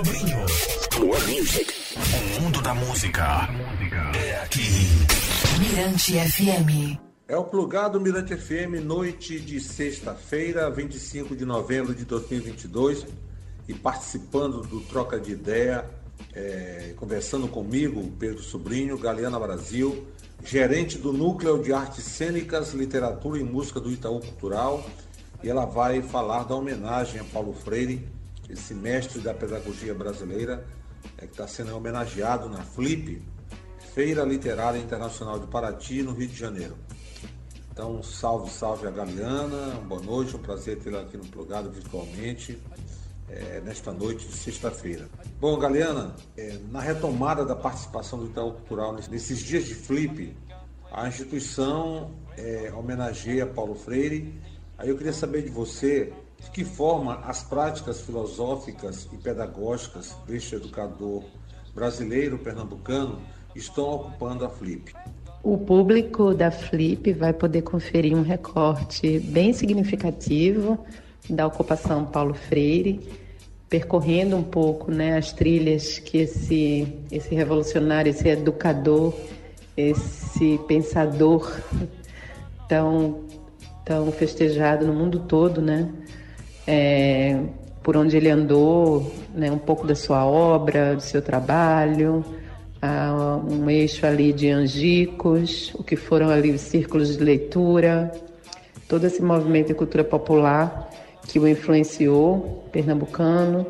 Sobrinho. More music. O mundo da música é aqui. Mirante FM. É o plugado Mirante FM, noite de sexta-feira, 25 de novembro de 2022, e participando do Troca de Ideia, é, conversando comigo, Pedro Sobrinho, Galeana Brasil, gerente do Núcleo de Artes Cênicas, Literatura e Música do Itaú Cultural, e ela vai falar da homenagem a Paulo Freire, esse mestre da pedagogia brasileira, é, que está sendo homenageado na FLIP, Feira Literária Internacional de Paraty, no Rio de Janeiro. Então, salve, salve a Galeana, boa noite, um prazer tê-la aqui no Plugado virtualmente, é, nesta noite de sexta-feira. Bom, Galeana, é, na retomada da participação do Itaú Cultural nesses dias de flip, a instituição é, homenageia Paulo Freire. Aí eu queria saber de você de que forma as práticas filosóficas e pedagógicas deste educador brasileiro pernambucano estão ocupando a Flip. O público da Flip vai poder conferir um recorte bem significativo da ocupação Paulo Freire, percorrendo um pouco né, as trilhas que esse, esse revolucionário, esse educador, esse pensador tão, tão festejado no mundo todo, né? É, por onde ele andou, né, um pouco da sua obra, do seu trabalho, um eixo ali de angicos, o que foram ali os círculos de leitura, todo esse movimento de cultura popular que o influenciou, pernambucano,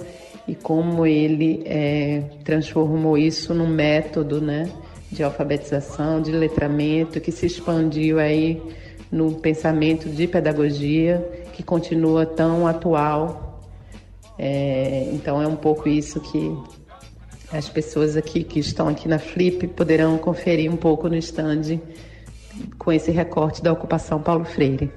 e como ele é, transformou isso num método né, de alfabetização, de letramento, que se expandiu aí no pensamento de pedagogia, que continua tão atual. É, então é um pouco isso que as pessoas aqui que estão aqui na Flip poderão conferir um pouco no stand com esse recorte da ocupação Paulo Freire.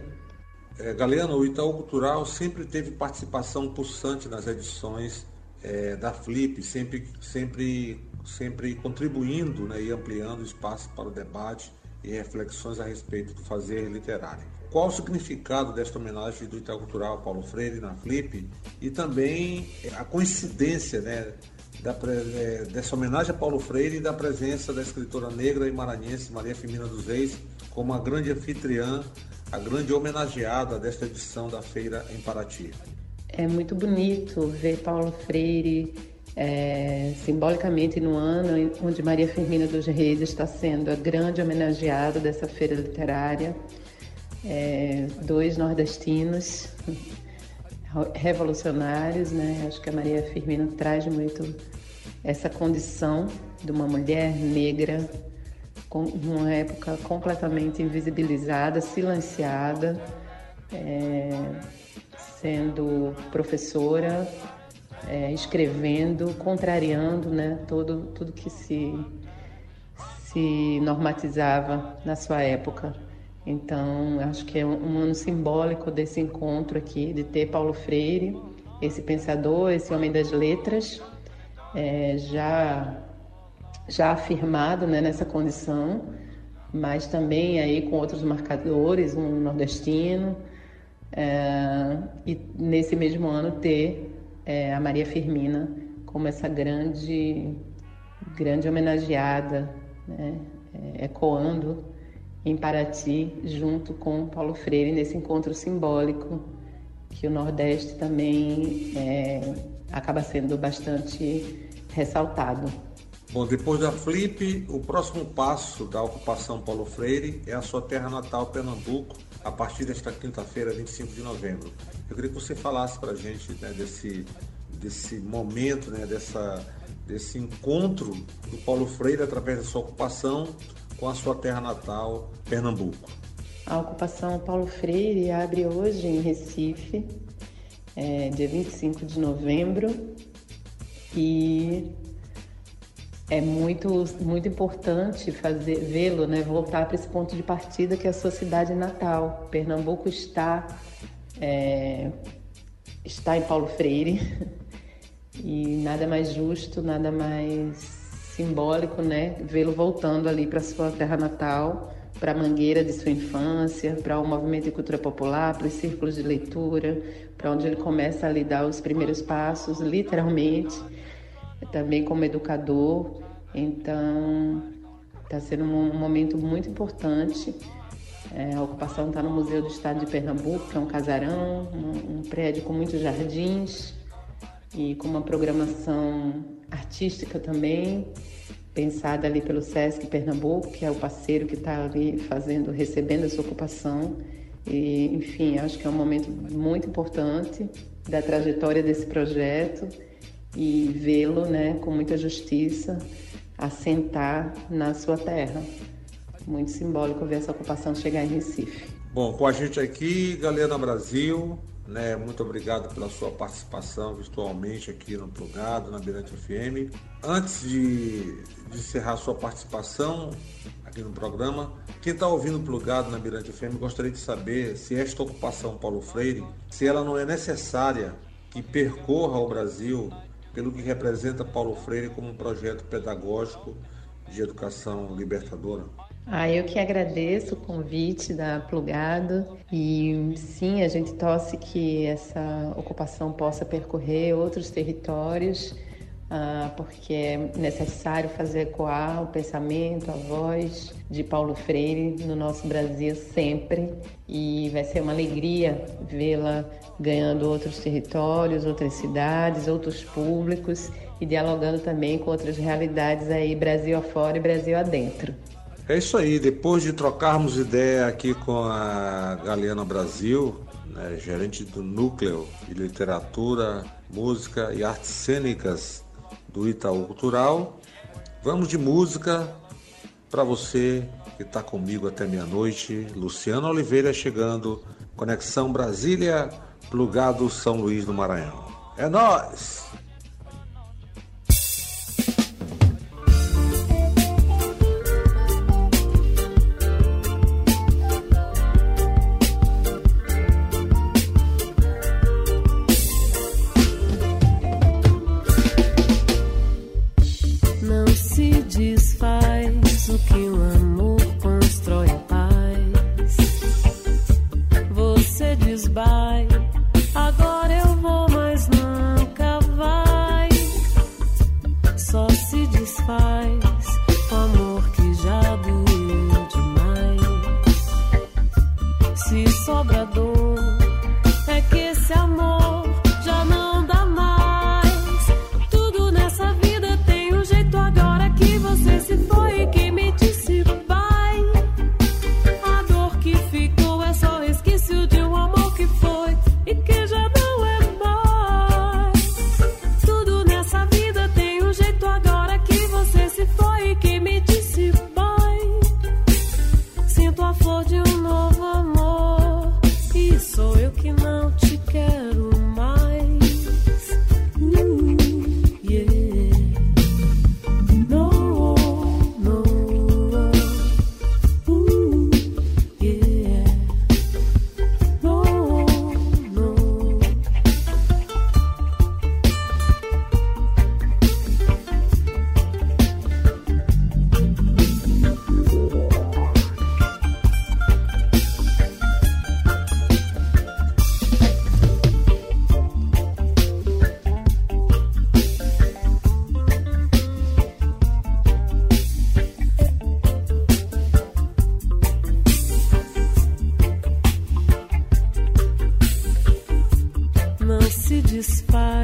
É, o Itaú Cultural sempre teve participação pulsante nas edições é, da Flip, sempre, sempre, sempre contribuindo né, e ampliando o espaço para o debate e reflexões a respeito do fazer literário. Qual o significado desta homenagem do Itaú Cultural Paulo Freire na Flip e também a coincidência né, da, é, dessa homenagem a Paulo Freire e da presença da escritora negra e maranhense Maria Firmina dos Reis como a grande anfitriã, a grande homenageada desta edição da feira em Paraty. É muito bonito ver Paulo Freire é, simbolicamente no ano onde Maria Firmina dos Reis está sendo a grande homenageada dessa feira literária. É, dois nordestinos revolucionários, né? Acho que a Maria Firmina traz muito essa condição de uma mulher negra com uma época completamente invisibilizada, silenciada, é, sendo professora, é, escrevendo, contrariando, né? Todo tudo que se se normatizava na sua época. Então, acho que é um ano simbólico desse encontro aqui, de ter Paulo Freire, esse pensador, esse homem das letras, é, já, já afirmado né, nessa condição, mas também aí com outros marcadores, um nordestino, é, e nesse mesmo ano ter é, a Maria Firmina como essa grande, grande homenageada, né, é, ecoando em Paraty, junto com Paulo Freire, nesse encontro simbólico que o Nordeste também é, acaba sendo bastante ressaltado. Bom, depois da Flip, o próximo passo da ocupação Paulo Freire é a sua terra natal, Pernambuco, a partir desta quinta-feira, 25 de novembro. Eu queria que você falasse para a gente né, desse, desse momento, né, dessa, desse encontro do Paulo Freire através da sua ocupação com a sua terra natal, Pernambuco. A ocupação Paulo Freire abre hoje em Recife, é, dia 25 de novembro, e é muito, muito importante fazer vê-lo, né, voltar para esse ponto de partida que é a sua cidade natal. Pernambuco está é, está em Paulo Freire e nada mais justo, nada mais simbólico, né? Vê-lo voltando ali para sua terra natal, para a mangueira de sua infância, para o movimento de cultura popular, para os círculos de leitura, para onde ele começa a lhe dar os primeiros passos, literalmente. Também como educador. Então, está sendo um momento muito importante. É, a ocupação está no Museu do Estado de Pernambuco, que é um casarão, um, um prédio com muitos jardins e com uma programação artística também, pensada ali pelo Sesc Pernambuco, que é o parceiro que está ali fazendo, recebendo essa ocupação. E, enfim, acho que é um momento muito importante da trajetória desse projeto e vê-lo, né, com muita justiça, assentar na sua terra. Muito simbólico ver essa ocupação chegar em Recife. Bom, com a gente aqui, Galera Brasil, né? Muito obrigado pela sua participação virtualmente aqui no Plugado, na Mirante FM. Antes de, de encerrar sua participação aqui no programa, quem está ouvindo Plugado na Mirante FM gostaria de saber se esta ocupação Paulo Freire, se ela não é necessária que percorra o Brasil pelo que representa Paulo Freire como um projeto pedagógico de educação libertadora. Ah, eu que agradeço o convite da Plugado e sim, a gente torce que essa ocupação possa percorrer outros territórios, porque é necessário fazer ecoar o pensamento, a voz de Paulo Freire no nosso Brasil sempre e vai ser uma alegria vê-la ganhando outros territórios, outras cidades, outros públicos e dialogando também com outras realidades aí Brasil afora e Brasil adentro. É isso aí, depois de trocarmos ideia aqui com a Galeana Brasil, né, gerente do Núcleo de Literatura, Música e Artes Cênicas do Itaú Cultural, vamos de música para você que está comigo até meia-noite. Luciano Oliveira chegando, Conexão Brasília, plugado São Luís do Maranhão. É nós. só se desfaz o amor que já doeu demais. Se sobra se dispare.